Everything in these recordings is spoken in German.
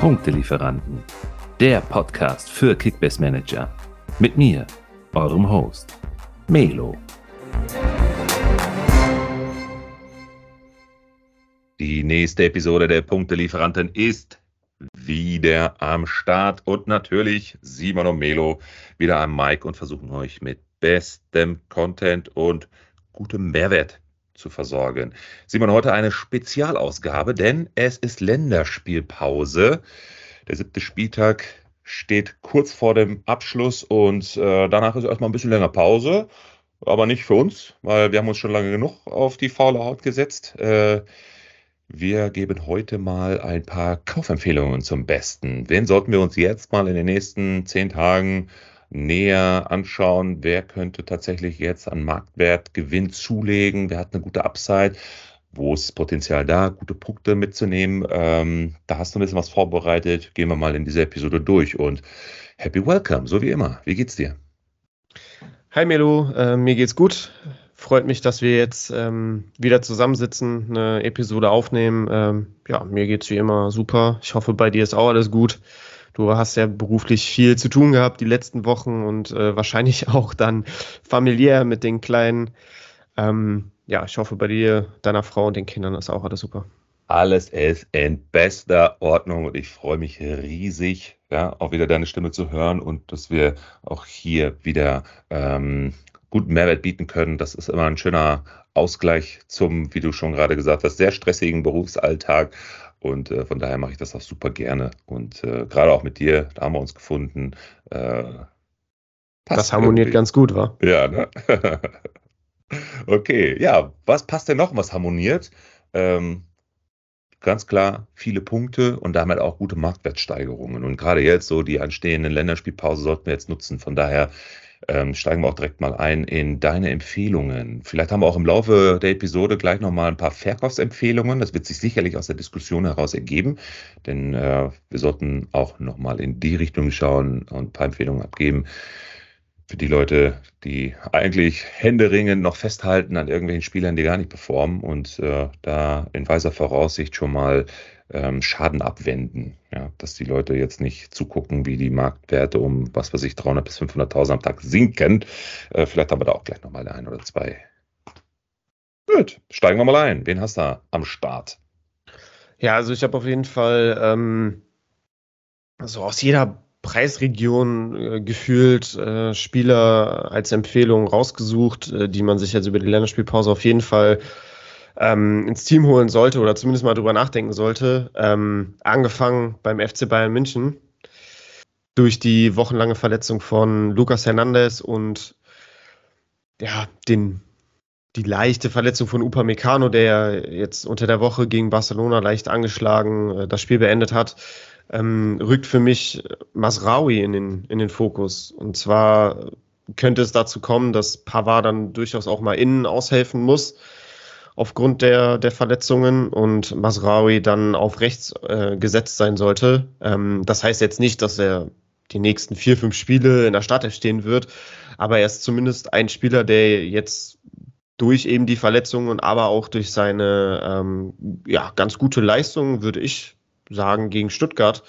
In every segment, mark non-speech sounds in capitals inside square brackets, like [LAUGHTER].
Punktelieferanten, der Podcast für Kickbase Manager. Mit mir, eurem Host, Melo. Die nächste Episode der Punktelieferanten ist wieder am Start und natürlich Simon und Melo wieder am Mic und versuchen euch mit bestem Content und gutem Mehrwert zu versorgen. Simon, heute eine Spezialausgabe, denn es ist Länderspielpause. Der siebte Spieltag steht kurz vor dem Abschluss und äh, danach ist erstmal ein bisschen länger Pause, aber nicht für uns, weil wir haben uns schon lange genug auf die faule Haut gesetzt. Äh, wir geben heute mal ein paar Kaufempfehlungen zum Besten. Wen sollten wir uns jetzt mal in den nächsten zehn Tagen näher anschauen? Wer könnte tatsächlich jetzt an Marktwertgewinn zulegen? Wer hat eine gute Upside? Wo ist Potenzial da, gute Punkte mitzunehmen? Ähm, da hast du ein bisschen was vorbereitet. Gehen wir mal in diese Episode durch und happy welcome, so wie immer. Wie geht's dir? Hi Melo, äh, mir geht's gut. Freut mich, dass wir jetzt ähm, wieder zusammensitzen, eine Episode aufnehmen. Ähm, ja, mir geht's wie immer super. Ich hoffe, bei dir ist auch alles gut. Du hast ja beruflich viel zu tun gehabt die letzten Wochen und äh, wahrscheinlich [LAUGHS] auch dann familiär mit den Kleinen. Ähm, ja, ich hoffe, bei dir, deiner Frau und den Kindern ist auch alles super. Alles ist in bester Ordnung und ich freue mich riesig, ja, auch wieder deine Stimme zu hören und dass wir auch hier wieder ähm, guten Mehrwert bieten können. Das ist immer ein schöner Ausgleich zum, wie du schon gerade gesagt hast, sehr stressigen Berufsalltag. Und äh, von daher mache ich das auch super gerne. Und äh, gerade auch mit dir, da haben wir uns gefunden. Äh, das harmoniert irgendwie. ganz gut, wa? Ja, ne? [LAUGHS] okay, ja, was passt denn noch, was harmoniert? Ähm, ganz klar viele Punkte und damit auch gute Marktwertsteigerungen. Und gerade jetzt so die anstehenden Länderspielpause sollten wir jetzt nutzen. Von daher ähm, steigen wir auch direkt mal ein in deine Empfehlungen. Vielleicht haben wir auch im Laufe der Episode gleich nochmal ein paar Verkaufsempfehlungen. Das wird sich sicherlich aus der Diskussion heraus ergeben, denn äh, wir sollten auch nochmal in die Richtung schauen und ein paar Empfehlungen abgeben für die Leute, die eigentlich händeringend noch festhalten an irgendwelchen Spielern, die gar nicht performen und äh, da in weiser Voraussicht schon mal ähm, Schaden abwenden. Ja, dass die Leute jetzt nicht zugucken, wie die Marktwerte um, was weiß ich, 300 bis 500.000 am Tag sinken. Äh, vielleicht haben wir da auch gleich nochmal ein oder zwei. Gut, steigen wir mal ein. Wen hast du am Start? Ja, also ich habe auf jeden Fall ähm, so aus jeder Preisregion äh, gefühlt äh, Spieler als Empfehlung rausgesucht, äh, die man sich jetzt über die Länderspielpause auf jeden Fall ähm, ins Team holen sollte oder zumindest mal drüber nachdenken sollte. Ähm, angefangen beim FC Bayern München durch die wochenlange Verletzung von Lucas Hernandez und ja, den, die leichte Verletzung von Upamecano, der jetzt unter der Woche gegen Barcelona leicht angeschlagen äh, das Spiel beendet hat, ähm, rückt für mich Masraui in den, in den Fokus. Und zwar könnte es dazu kommen, dass Pavard dann durchaus auch mal innen aushelfen muss aufgrund der, der Verletzungen und Masraoui dann auf rechts äh, gesetzt sein sollte. Ähm, das heißt jetzt nicht, dass er die nächsten vier, fünf Spiele in der Startelf stehen wird, aber er ist zumindest ein Spieler, der jetzt durch eben die Verletzungen, aber auch durch seine ähm, ja, ganz gute Leistung, würde ich sagen, gegen Stuttgart,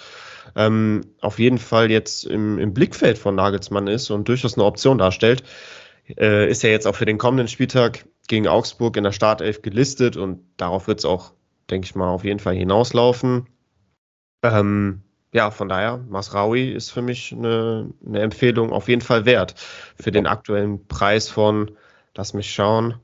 ähm, auf jeden Fall jetzt im, im Blickfeld von Nagelsmann ist und durchaus eine Option darstellt. Äh, ist er jetzt auch für den kommenden Spieltag gegen Augsburg in der Startelf gelistet und darauf wird es auch, denke ich mal, auf jeden Fall hinauslaufen. Ähm, ja, von daher, Masraui ist für mich eine, eine, Empfehlung auf jeden Fall wert. Für den aktuellen Preis von, lass mich schauen,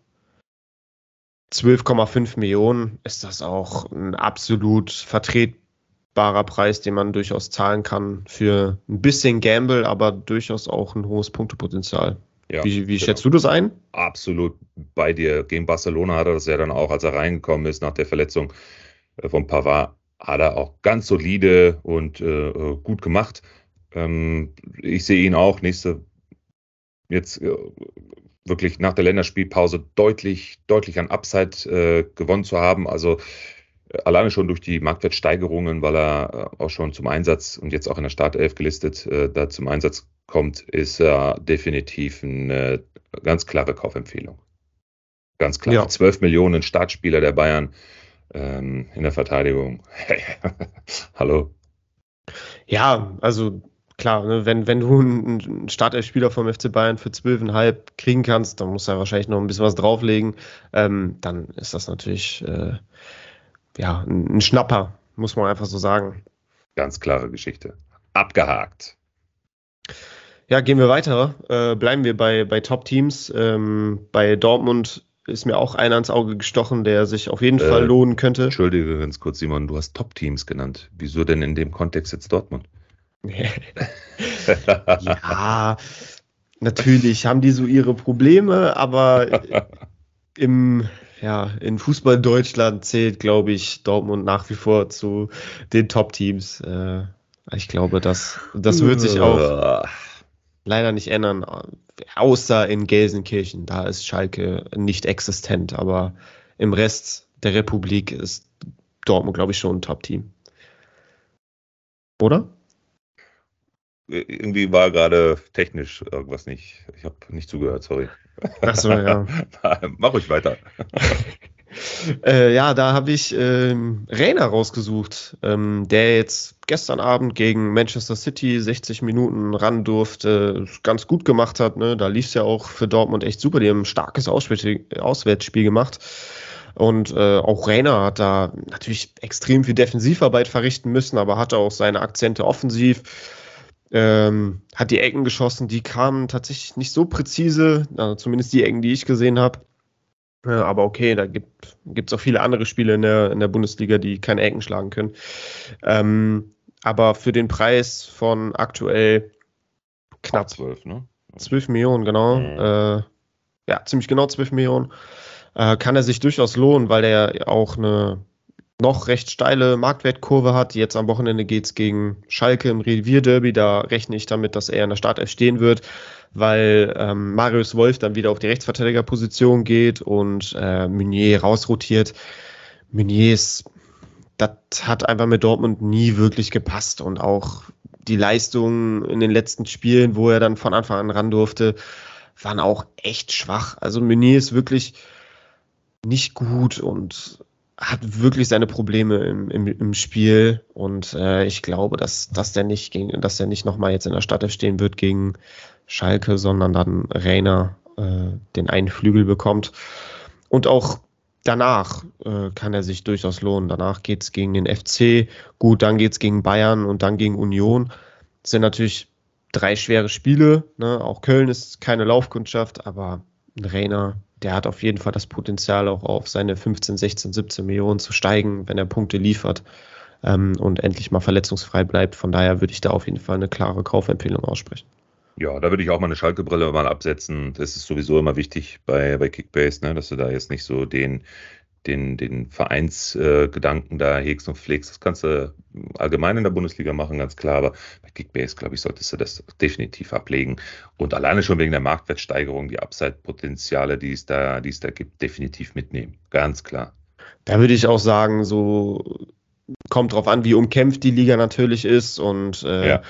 12,5 Millionen ist das auch ein absolut vertretbarer Preis, den man durchaus zahlen kann für ein bisschen Gamble, aber durchaus auch ein hohes Punktepotenzial. Ja, wie, wie genau. schätzt du das ein? Absolut bei dir. Gegen Barcelona hat er das ja dann auch, als er reingekommen ist nach der Verletzung äh, von Pavard, hat er auch ganz solide und äh, äh, gut gemacht. Ähm, ich sehe ihn auch nächste, jetzt äh, wirklich nach der Länderspielpause deutlich, deutlich an Upside äh, gewonnen zu haben. Also äh, alleine schon durch die Marktwertsteigerungen, weil er auch schon zum Einsatz und jetzt auch in der Startelf gelistet, da zum Einsatz kommt, ist er definitiv eine ganz klare Kaufempfehlung. Ganz klar. Ja. 12 Millionen Startspieler der Bayern ähm, in der Verteidigung. [LAUGHS] Hallo. Ja, also klar, ne, wenn, wenn du einen Startelf-Spieler vom FC Bayern für 12,5 kriegen kannst, dann musst du ja wahrscheinlich noch ein bisschen was drauflegen. Ähm, dann ist das natürlich äh, ja, ein Schnapper, muss man einfach so sagen. Ganz klare Geschichte. Abgehakt. Ja, gehen wir weiter. Äh, bleiben wir bei, bei Top-Teams. Ähm, bei Dortmund ist mir auch einer ins Auge gestochen, der sich auf jeden äh, Fall lohnen könnte. Entschuldige ganz kurz, Simon, du hast Top-Teams genannt. Wieso denn in dem Kontext jetzt Dortmund? [LAUGHS] [LAUGHS] ja, natürlich haben die so ihre Probleme, aber im, ja, in Fußball Deutschland zählt, glaube ich, Dortmund nach wie vor zu den Top-Teams. Äh, ich glaube, das, das wird sich auch leider nicht ändern, außer in Gelsenkirchen. Da ist Schalke nicht existent, aber im Rest der Republik ist Dortmund, glaube ich, schon ein Top-Team. Oder? Irgendwie war gerade technisch irgendwas nicht. Ich habe nicht zugehört, sorry. Achso, ja. [LAUGHS] Mach ruhig weiter. [LAUGHS] äh, ja, da habe ich ähm, Rainer rausgesucht, ähm, der jetzt gestern Abend gegen Manchester City 60 Minuten ran durfte, ganz gut gemacht hat. Ne? Da lief es ja auch für Dortmund echt super. Die haben ein starkes Auswärtsspiel gemacht. Und äh, auch Rainer hat da natürlich extrem viel Defensivarbeit verrichten müssen, aber hatte auch seine Akzente offensiv. Ähm, hat die Ecken geschossen, die kamen tatsächlich nicht so präzise, also zumindest die Ecken, die ich gesehen habe. Ja, aber okay, da gibt es auch viele andere Spiele in der, in der Bundesliga, die keine Ecken schlagen können. Ähm, aber für den Preis von aktuell knapp 12, ne? 12 Millionen, genau. Mhm. Äh, ja, ziemlich genau 12 Millionen. Äh, kann er sich durchaus lohnen, weil er auch eine noch recht steile Marktwertkurve hat. Jetzt am Wochenende geht es gegen Schalke im Revierderby. Da rechne ich damit, dass er in der Startelf stehen wird weil ähm, Marius Wolf dann wieder auf die Rechtsverteidigerposition geht und äh, Meunier rausrotiert. Meunier ist, das hat einfach mit Dortmund nie wirklich gepasst und auch die Leistungen in den letzten Spielen, wo er dann von Anfang an ran durfte, waren auch echt schwach. Also Meunier ist wirklich nicht gut und hat wirklich seine Probleme im, im, im Spiel und äh, ich glaube, dass, dass der nicht gegen, dass der nicht nochmal jetzt in der Stadt stehen wird gegen Schalke, sondern dann Rainer äh, den einen Flügel bekommt. Und auch danach äh, kann er sich durchaus lohnen. Danach geht es gegen den FC, gut, dann geht es gegen Bayern und dann gegen Union. Das sind natürlich drei schwere Spiele. Ne? Auch Köln ist keine Laufkundschaft, aber Rainer der hat auf jeden Fall das Potenzial, auch auf seine 15, 16, 17 Millionen zu steigen, wenn er Punkte liefert ähm, und endlich mal verletzungsfrei bleibt. Von daher würde ich da auf jeden Fall eine klare Kaufempfehlung aussprechen. Ja, da würde ich auch mal eine Schalke-Brille mal absetzen. Das ist sowieso immer wichtig bei, bei Kickbase, ne, dass du da jetzt nicht so den, den, den Vereinsgedanken äh, da hegst und pflegst. Das kannst du allgemein in der Bundesliga machen, ganz klar, aber bei Kickbase, glaube ich, solltest du das definitiv ablegen. Und alleine schon wegen der Marktwertsteigerung, die Upside-Potenziale, die es da, die es da gibt, definitiv mitnehmen. Ganz klar. Da würde ich auch sagen, so kommt drauf an, wie umkämpft die Liga natürlich ist und äh, ja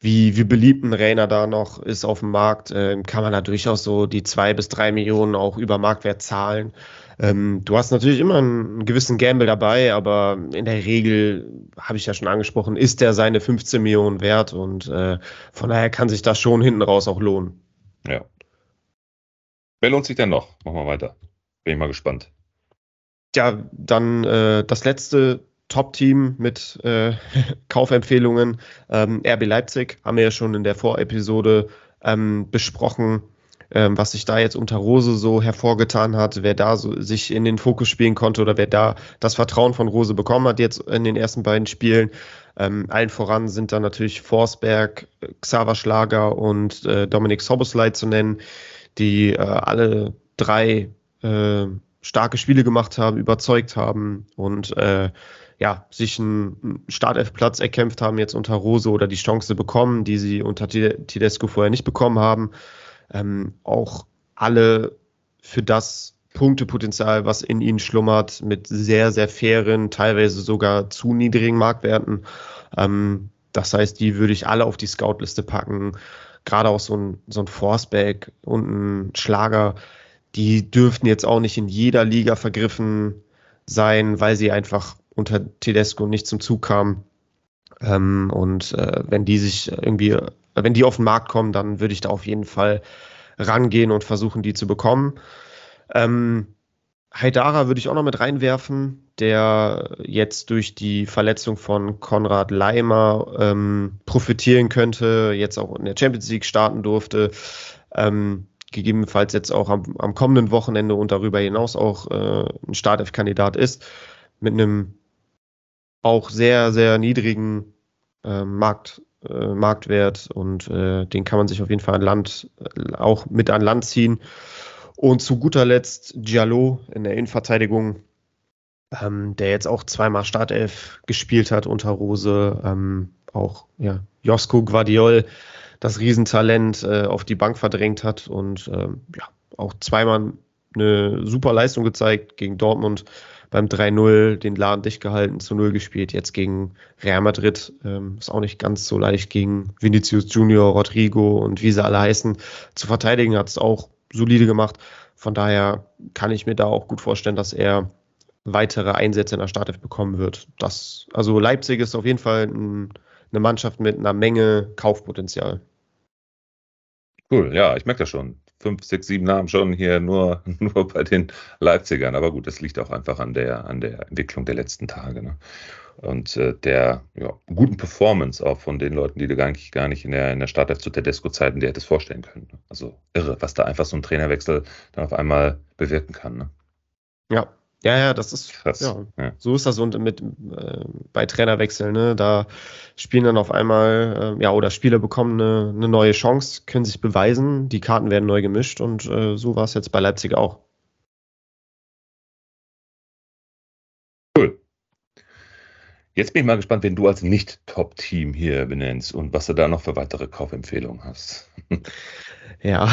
wie, wie beliebt ein Rainer da noch ist auf dem Markt, äh, kann man da durchaus so die zwei bis drei Millionen auch über Marktwert zahlen. Ähm, du hast natürlich immer einen gewissen Gamble dabei, aber in der Regel, habe ich ja schon angesprochen, ist der seine 15 Millionen wert und äh, von daher kann sich das schon hinten raus auch lohnen. Ja. Wer lohnt sich denn noch? Machen wir weiter. Bin ich mal gespannt. Ja, dann äh, das letzte Top-Team mit äh, [LAUGHS] Kaufempfehlungen. Ähm, RB Leipzig haben wir ja schon in der Vorepisode ähm, besprochen ähm, was sich da jetzt unter Rose so hervorgetan hat, wer da so sich in den Fokus spielen konnte oder wer da das Vertrauen von Rose bekommen hat jetzt in den ersten beiden Spielen. Ähm, allen voran sind da natürlich Forsberg, Xaver Schlager und äh, Dominik Soboslai zu nennen, die äh, alle drei äh, starke Spiele gemacht haben, überzeugt haben und äh, ja, sich einen Startelfplatz erkämpft haben jetzt unter Rose oder die Chance bekommen, die sie unter Tedesco vorher nicht bekommen haben ähm, auch alle für das Punktepotenzial, was in ihnen schlummert, mit sehr, sehr fairen, teilweise sogar zu niedrigen Marktwerten. Ähm, das heißt, die würde ich alle auf die Scoutliste packen. Gerade auch so ein, so ein Forceback und ein Schlager, die dürften jetzt auch nicht in jeder Liga vergriffen sein, weil sie einfach unter Tedesco nicht zum Zug kamen. Ähm, und äh, wenn die sich irgendwie, wenn die auf den Markt kommen, dann würde ich da auf jeden Fall rangehen und versuchen, die zu bekommen. Ähm, Haidara würde ich auch noch mit reinwerfen, der jetzt durch die Verletzung von Konrad Leimer ähm, profitieren könnte, jetzt auch in der Champions League starten durfte, ähm, gegebenenfalls jetzt auch am, am, kommenden Wochenende und darüber hinaus auch äh, ein Startelf-Kandidat ist, mit einem auch sehr, sehr niedrigen äh, Markt, äh, Marktwert und äh, den kann man sich auf jeden Fall an Land, äh, auch mit an Land ziehen. Und zu guter Letzt Diallo in der Innenverteidigung, ähm, der jetzt auch zweimal Startelf gespielt hat unter Rose. Ähm, auch ja, Josko Guardiol, das Riesentalent, äh, auf die Bank verdrängt hat und ähm, ja, auch zweimal eine super Leistung gezeigt gegen Dortmund beim 3-0 den Laden dicht gehalten, zu 0 gespielt. Jetzt gegen Real Madrid ähm, ist auch nicht ganz so leicht gegen Vinicius Junior, Rodrigo und wie sie alle heißen. Zu verteidigen hat es auch solide gemacht. Von daher kann ich mir da auch gut vorstellen, dass er weitere Einsätze in der Startelf bekommen wird. Das, also Leipzig ist auf jeden Fall ein, eine Mannschaft mit einer Menge Kaufpotenzial. Cool, ja, ich merke das schon. Fünf, sechs, sieben Namen schon hier nur, [LAUGHS] nur bei den Leipzigern. Aber gut, das liegt auch einfach an der, an der Entwicklung der letzten Tage. Ne? und äh, der ja, guten Performance auch von den Leuten, die du gar nicht, gar nicht in der, in der Startelf zu Tedesco-Zeiten dir hättest vorstellen können. Ne? Also irre, was da einfach so ein Trainerwechsel dann auf einmal bewirken kann. Ne? Ja, ja, ja, das ist krass. Ja, ja. So ist das und mit äh, bei Trainerwechseln, ne, da spielen dann auf einmal, äh, ja, oder Spieler bekommen eine, eine, neue Chance, können sich beweisen, die Karten werden neu gemischt und äh, so war es jetzt bei Leipzig auch. Jetzt bin ich mal gespannt, wen du als Nicht-Top-Team hier benennst und was du da noch für weitere Kaufempfehlungen hast. ja.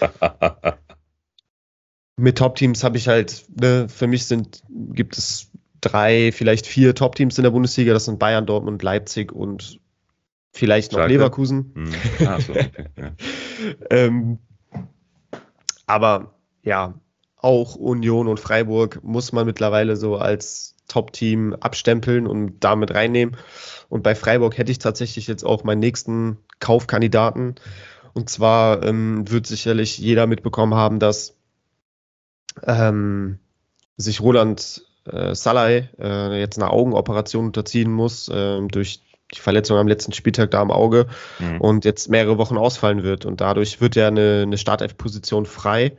[LAUGHS] Mit Top-Teams habe ich halt, ne, für mich sind, gibt es drei, vielleicht vier Top-Teams in der Bundesliga. Das sind Bayern, Dortmund, Leipzig und vielleicht noch Schalke. Leverkusen. Hm. [LAUGHS] Ah, so, okay. ja. ähm, aber ja, auch Union und Freiburg muss man mittlerweile so als Top-Team abstempeln und damit reinnehmen. Und bei Freiburg hätte ich tatsächlich jetzt auch meinen nächsten Kaufkandidaten. Und zwar ähm, wird sicherlich jeder mitbekommen haben, dass ähm, sich Roland äh, Salai äh, jetzt eine Augenoperation unterziehen muss äh, durch die Verletzung am letzten Spieltag da am Auge mhm. und jetzt mehrere Wochen ausfallen wird. Und dadurch wird ja eine, eine Startelf-Position frei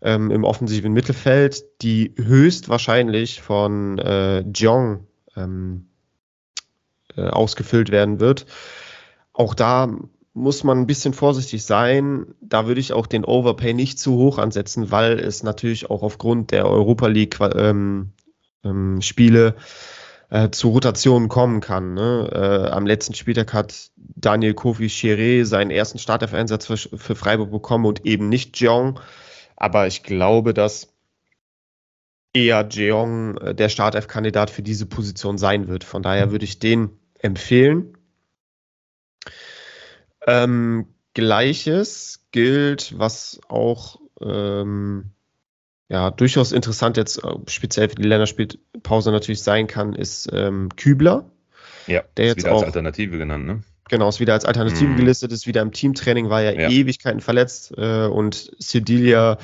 ähm, im offensiven Mittelfeld, die höchstwahrscheinlich von äh, Jong ähm, äh, ausgefüllt werden wird. Auch da muss man ein bisschen vorsichtig sein. Da würde ich auch den Overpay nicht zu hoch ansetzen, weil es natürlich auch aufgrund der Europa League ähm, ähm, Spiele äh, zu Rotationen kommen kann. Ne? Äh, am letzten Spieltag hat Daniel Kofi Chiré seinen ersten Startelf-Einsatz für, für, Freiburg bekommen und eben nicht Jeong. Aber ich glaube, dass eher Jeong äh, der Startelf-Kandidat für diese Position sein wird. Von daher würde ich den empfehlen. Ähm, Gleiches gilt, was auch ähm, ja, durchaus interessant jetzt äh, speziell für die Länderspielpause natürlich sein kann, ist ähm, Kübler. Ja, der jetzt wieder auch, als Alternative genannt, ne? Genau, ist wieder als Alternative mhm. gelistet, ist wieder im Teamtraining, war ja, ja. Ewigkeiten verletzt äh, und Sedilia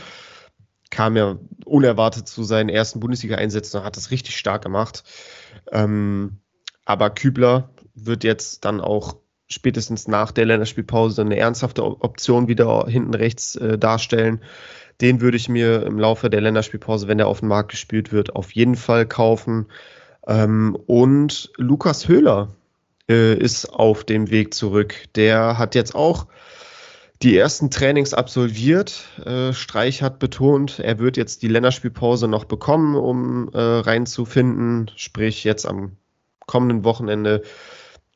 kam ja unerwartet zu seinen ersten Bundesliga-Einsätzen und hat das richtig stark gemacht. Ähm, aber Kübler wird jetzt dann auch spätestens nach der Länderspielpause eine ernsthafte Option wieder hinten rechts äh, darstellen. Den würde ich mir im Laufe der Länderspielpause, wenn der auf den Markt gespielt wird, auf jeden Fall kaufen. Ähm, und Lukas Höhler äh, ist auf dem Weg zurück. Der hat jetzt auch die ersten Trainings absolviert. Äh, Streich hat betont, er wird jetzt die Länderspielpause noch bekommen, um äh, reinzufinden. Sprich, jetzt am kommenden Wochenende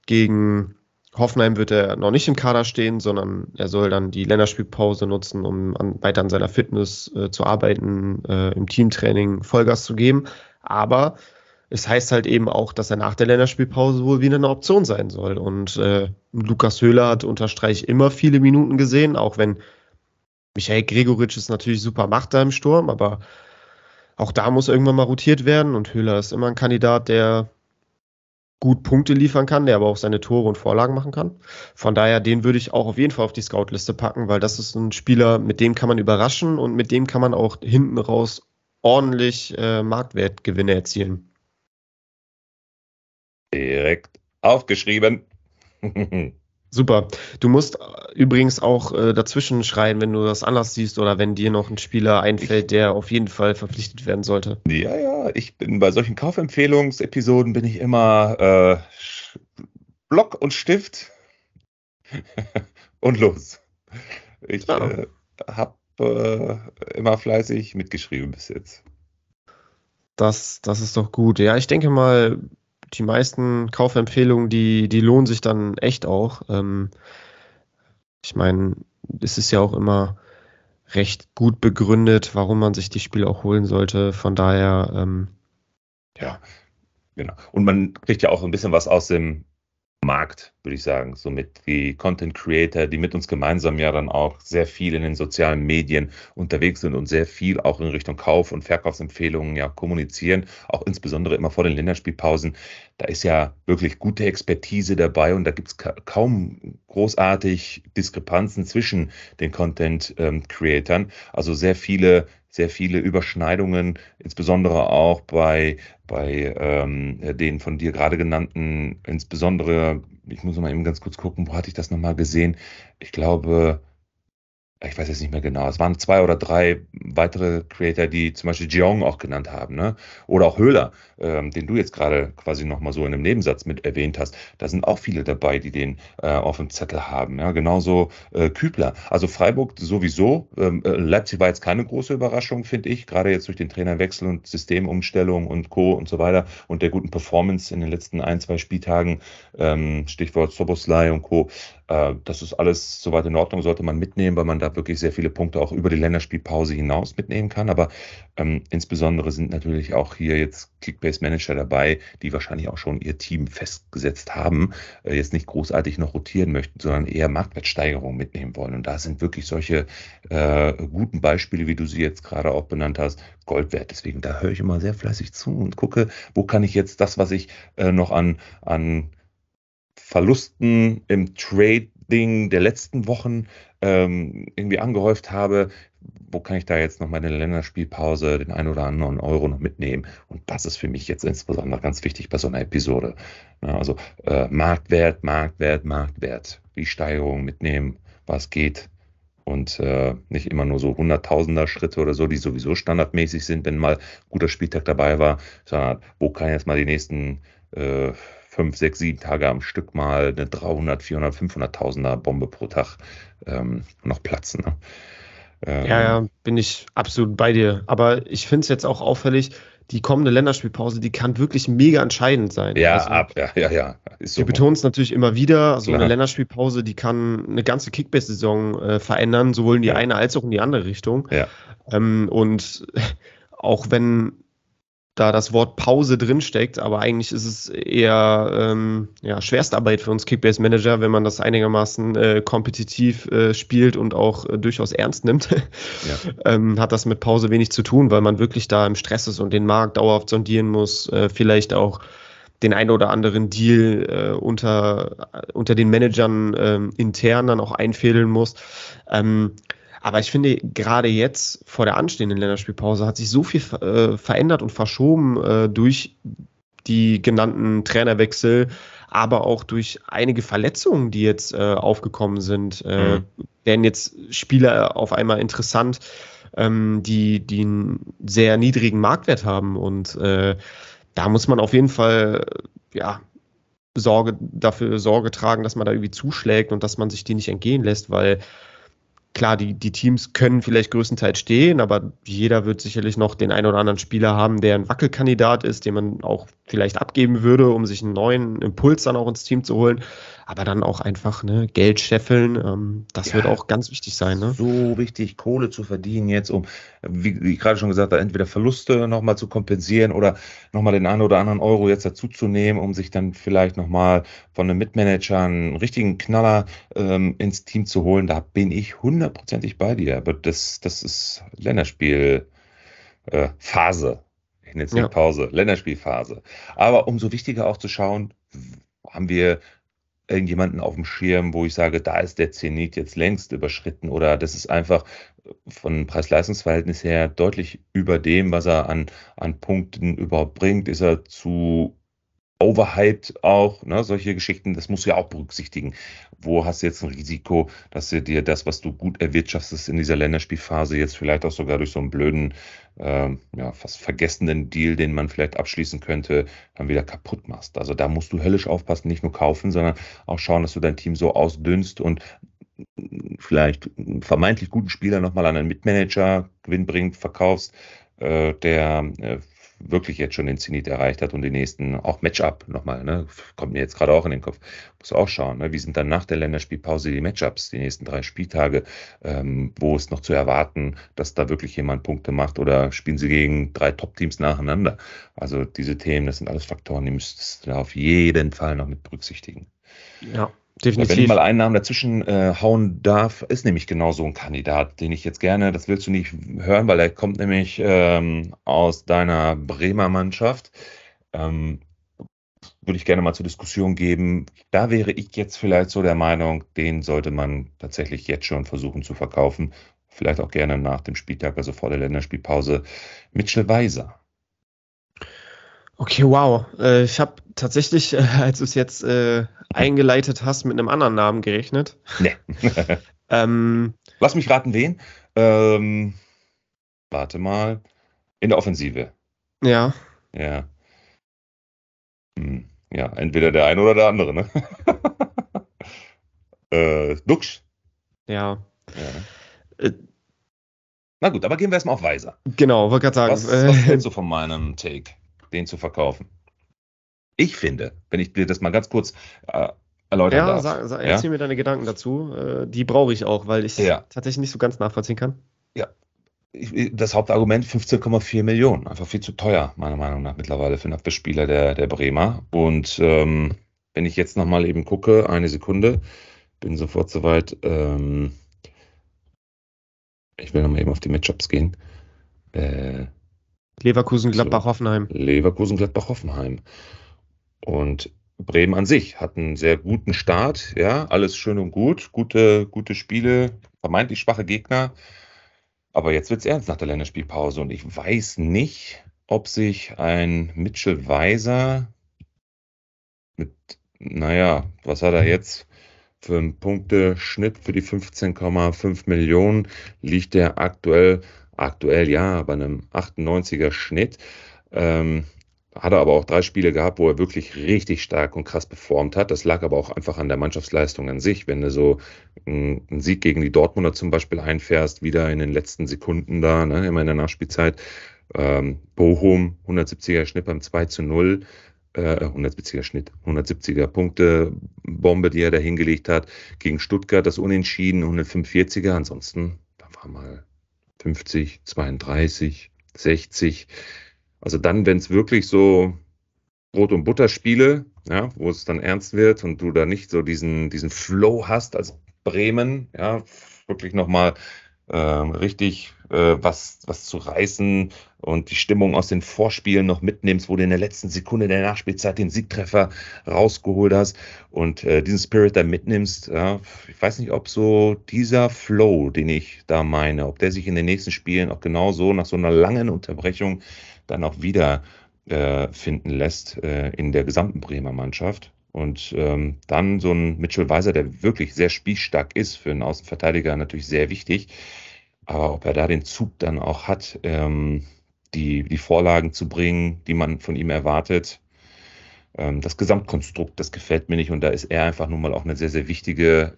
gegen Hoffenheim wird er noch nicht im Kader stehen, sondern er soll dann die Länderspielpause nutzen, um an, weiter an seiner Fitness äh, zu arbeiten, äh, im Teamtraining Vollgas zu geben. Aber es heißt halt eben auch, dass er nach der Länderspielpause wohl wieder eine Option sein soll. Und äh, Lukas Höhler hat unter Streich immer viele Minuten gesehen, auch wenn Michael Gregoritsch es natürlich super macht da im Sturm, aber auch da muss irgendwann mal rotiert werden und Höhler ist immer ein Kandidat, der gut Punkte liefern kann, der aber auch seine Tore und Vorlagen machen kann. Von daher, den würde ich auch auf jeden Fall auf die Scout-Liste packen, weil das ist ein Spieler, mit dem kann man überraschen und mit dem kann man auch hinten raus ordentlich äh, Marktwertgewinne erzielen. Direkt aufgeschrieben. [LAUGHS] Super. Du musst äh, übrigens auch äh, dazwischen schreien, wenn du das anders siehst oder wenn dir noch ein Spieler einfällt, der auf jeden Fall verpflichtet werden sollte. Ja, ja, ich bin bei solchen Kaufempfehlungsepisoden bin ich immer äh, Block und Stift [LAUGHS] und los. Ich ja. äh, habe äh, immer fleißig mitgeschrieben bis jetzt. Das, das ist doch gut. Ja, ich denke mal, die meisten Kaufempfehlungen, die, die lohnen sich dann echt auch. Ähm, ich meine, es ist ja auch immer recht gut begründet, warum man sich die Spiele auch holen sollte. Von daher, ähm, ja, genau. Und man kriegt ja auch ein bisschen was aus dem Markt, würde ich sagen. Somit die Content Creator, die mit uns gemeinsam ja dann auch sehr viel in den sozialen Medien unterwegs sind und sehr viel auch in Richtung Kauf- und Verkaufsempfehlungen ja kommunizieren, auch insbesondere immer vor den Länderspielpausen. Da ist ja wirklich gute Expertise dabei und da gibt es kaum großartig Diskrepanzen zwischen den Content ähm, Creatern. Also sehr viele sehr viele Überschneidungen, insbesondere auch bei, bei ähm, den von dir gerade genannten, insbesondere, ich muss mal eben ganz kurz gucken, wo hatte ich das nochmal gesehen? Ich glaube, ich weiß jetzt nicht mehr genau, es waren zwei oder drei weitere Creator, die zum Beispiel Jeong auch genannt haben, ne? Oder auch Höhler, ähm, den du jetzt gerade quasi nochmal so in einem Nebensatz mit erwähnt hast. Da sind auch viele dabei, die den äh, auf dem Zettel haben. Ja, genauso äh, Kübler. Also Freiburg sowieso. Ähm, äh, Leipzig war jetzt keine große Überraschung, finde ich, gerade jetzt durch den Trainerwechsel und Systemumstellung und Co. und so weiter und der guten Performance in den letzten ein, zwei Spieltagen, ähm, Stichwort Soboslai und Co. Äh, das ist alles soweit in Ordnung, sollte man mitnehmen, weil man da wirklich sehr viele Punkte auch über die Länderspielpause hinaus mitnehmen kann. Aber ähm, insbesondere sind natürlich auch hier jetzt Kickbase Manager dabei, die wahrscheinlich auch schon ihr Team festgesetzt haben, äh, jetzt nicht großartig noch rotieren möchten, sondern eher Marktwertsteigerungen mitnehmen wollen. Und da sind wirklich solche äh, guten Beispiele, wie du sie jetzt gerade auch benannt hast, Gold wert. Deswegen, da höre ich immer sehr fleißig zu und gucke, wo kann ich jetzt das, was ich äh, noch an, an Verlusten im Trading der letzten Wochen ähm, irgendwie angehäuft habe, wo kann ich da jetzt noch meine Länderspielpause, den ein oder anderen Euro noch mitnehmen? Und das ist für mich jetzt insbesondere ganz wichtig bei so einer Episode. Also äh, Marktwert, Marktwert, Marktwert, die Steigerung mitnehmen, was geht. Und äh, nicht immer nur so Hunderttausender Schritte oder so, die sowieso standardmäßig sind, wenn mal guter Spieltag dabei war, sondern wo kann ich jetzt mal die nächsten äh, fünf, sechs, sieben Tage am Stück mal eine 300, 400, 500.000er Bombe pro Tag ähm, noch platzen. Ne? Ähm, ja, ja, bin ich absolut bei dir. Aber ich finde es jetzt auch auffällig, die kommende Länderspielpause, die kann wirklich mega entscheidend sein. Ja, also, ab, ja, ja, ja. So. Wir betonen es natürlich immer wieder, so Klar. eine Länderspielpause, die kann eine ganze Kickbase-Saison äh, verändern, sowohl in die ja. eine als auch in die andere Richtung. Ja. Ähm, und [LAUGHS] auch wenn da das Wort Pause drinsteckt, aber eigentlich ist es eher ähm, ja, Schwerstarbeit für uns Kickbase-Manager, wenn man das einigermaßen äh, kompetitiv äh, spielt und auch äh, durchaus ernst nimmt. ja. [LAUGHS] ähm, hat das mit Pause wenig zu tun, weil man wirklich da im Stress ist und den Markt dauerhaft sondieren muss, äh, vielleicht auch den ein oder anderen Deal äh, unter, unter den Managern äh, intern dann auch einfädeln muss. Ähm, aber ich finde, gerade jetzt vor der anstehenden Länderspielpause hat sich so viel äh, verändert und verschoben äh, durch die genannten Trainerwechsel, aber auch durch einige Verletzungen, die jetzt äh, aufgekommen sind, äh, mhm. werden jetzt Spieler auf einmal interessant, ähm, die, die einen sehr niedrigen Marktwert haben. Und äh, da muss man auf jeden Fall, ja, Sorge, dafür Sorge tragen, dass man da irgendwie zuschlägt und dass man sich die nicht entgehen lässt, weil klar, die, die Teams können vielleicht größtenteils stehen, aber jeder wird sicherlich noch den einen oder anderen Spieler haben, der ein Wackelkandidat ist, den man auch vielleicht abgeben würde, um sich einen neuen Impuls dann auch ins Team zu holen. Aber dann auch einfach ne, Geld scheffeln, ähm, das ja, wird auch ganz wichtig sein. Ne? So wichtig, Kohle zu verdienen jetzt, um, wie, wie ich gerade schon gesagt habe, entweder Verluste nochmal zu kompensieren oder nochmal den einen oder anderen Euro jetzt dazu zu nehmen, um sich dann vielleicht nochmal von einem Mitmanager einen richtigen Knaller ähm, ins Team zu holen. Da bin ich hundertprozentig bei dir. Aber das, das ist Länderspiel. Äh, Phase, ich nenne es nicht ja. Pause, Länderspielphase. Aber umso wichtiger auch zu schauen, haben wir irgendjemanden auf dem Schirm, wo ich sage, da ist der Zenit jetzt längst überschritten oder das ist einfach von Preis-Leistungs-Verhältnis her deutlich über dem, was er an, an Punkten überhaupt bringt. Ist er zu overhyped auch, ne, solche Geschichten, das musst du ja auch berücksichtigen. Wo hast du jetzt ein Risiko, dass du dir das, was du gut erwirtschaftest in dieser Länderspielphase, jetzt vielleicht auch sogar durch so einen blöden, ähm, ja, fast vergessenen Deal, den man vielleicht abschließen könnte, dann wieder kaputt machst. Also da musst du höllisch aufpassen, nicht nur kaufen, sondern auch schauen, dass du dein Team so ausdünnst und vielleicht einen vermeintlich guten Spieler nochmal an einen Mitmanager gewinnbringend verkaufst, äh, der äh, wirklich jetzt schon den Zenit erreicht hat und die nächsten auch Matchup nochmal, ne, kommt mir jetzt gerade auch in den Kopf, muss auch schauen, ne, wie sind dann nach der Länderspielpause die Matchups, die nächsten drei Spieltage, ähm, wo ist noch zu erwarten, dass da wirklich jemand Punkte macht oder spielen sie gegen drei Top-Teams nacheinander. Also diese Themen, das sind alles Faktoren, die müsstest du auf jeden Fall noch mit berücksichtigen. Ja. Definitiv. Wenn ich mal einen Namen dazwischen äh, hauen darf, ist nämlich genau so ein Kandidat, den ich jetzt gerne, das willst du nicht hören, weil er kommt nämlich ähm, aus deiner Bremer Mannschaft. Ähm, würde ich gerne mal zur Diskussion geben. Da wäre ich jetzt vielleicht so der Meinung, den sollte man tatsächlich jetzt schon versuchen zu verkaufen. Vielleicht auch gerne nach dem Spieltag, also vor der Länderspielpause. Mitchell Weiser. Okay, wow. Äh, ich habe tatsächlich, äh, [LAUGHS] als du es jetzt äh, eingeleitet hast, mit einem anderen Namen gerechnet. Nee. [LAUGHS] ähm, Lass mich raten, wen? Ähm, warte mal. In der Offensive. Ja. Ja. Hm, ja, entweder der eine oder der andere, ne? [LAUGHS] äh, Duxch. Ja. ja. Äh, Na gut, aber gehen wir erstmal auf Weiser. Genau, wollte gerade sagen. Was, was hältst du von meinem Take, den zu verkaufen? Ich finde, wenn ich dir das mal ganz kurz äh, erläutern ja, darf. Sag, sag, erzähl ja? mir deine Gedanken dazu. Äh, die brauche ich auch, weil ich ja. tatsächlich nicht so ganz nachvollziehen kann. Ja. Das Hauptargument 15,4 Millionen. Einfach viel zu teuer, meiner Meinung nach, mittlerweile für einen Abwehrspieler der, der Bremer. Und ähm, wenn ich jetzt nochmal eben gucke, eine Sekunde, bin sofort soweit. Ähm, ich will nochmal eben auf die Matchups gehen. Äh, Leverkusen, Gladbach, so, Hoffenheim. Leverkusen, Gladbach, Hoffenheim. Und Bremen an sich hat einen sehr guten Start, ja, alles schön und gut, gute, gute Spiele, vermeintlich schwache Gegner. Aber jetzt wird es ernst nach der Länderspielpause und ich weiß nicht, ob sich ein Mitchell Weiser mit, naja, was hat er jetzt für einen Punkteschnitt für die 15,5 Millionen? Liegt der aktuell, aktuell ja, bei einem 98er Schnitt. Ähm, hat er aber auch drei Spiele gehabt, wo er wirklich richtig stark und krass performt hat. Das lag aber auch einfach an der Mannschaftsleistung an sich. Wenn du so einen Sieg gegen die Dortmunder zum Beispiel einfährst, wieder in den letzten Sekunden da, ne, immer in der Nachspielzeit. Ähm, Bochum, 170er Schnitt beim 2 zu 0. Äh, 170er Schnitt, 170er Punkte, Bombe, die er da hingelegt hat. Gegen Stuttgart das Unentschieden, 145er. Ansonsten, da war mal 50, 32, 60 also dann, wenn es wirklich so Brot- und Butterspiele, ja, wo es dann ernst wird und du da nicht so diesen, diesen Flow hast als Bremen, ja, wirklich nochmal äh, richtig äh, was, was zu reißen und die Stimmung aus den Vorspielen noch mitnimmst, wo du in der letzten Sekunde der Nachspielzeit den Siegtreffer rausgeholt hast und äh, diesen Spirit da mitnimmst. Ja, ich weiß nicht, ob so dieser Flow, den ich da meine, ob der sich in den nächsten Spielen auch genauso nach so einer langen Unterbrechung dann auch wieder äh, finden lässt äh, in der gesamten Bremer Mannschaft. Und ähm, dann so ein Mitchell Weiser, der wirklich sehr spielstark ist, für einen Außenverteidiger natürlich sehr wichtig. Aber ob er da den Zug dann auch hat, ähm, die, die Vorlagen zu bringen, die man von ihm erwartet, ähm, das Gesamtkonstrukt, das gefällt mir nicht. Und da ist er einfach nun mal auch eine sehr, sehr wichtige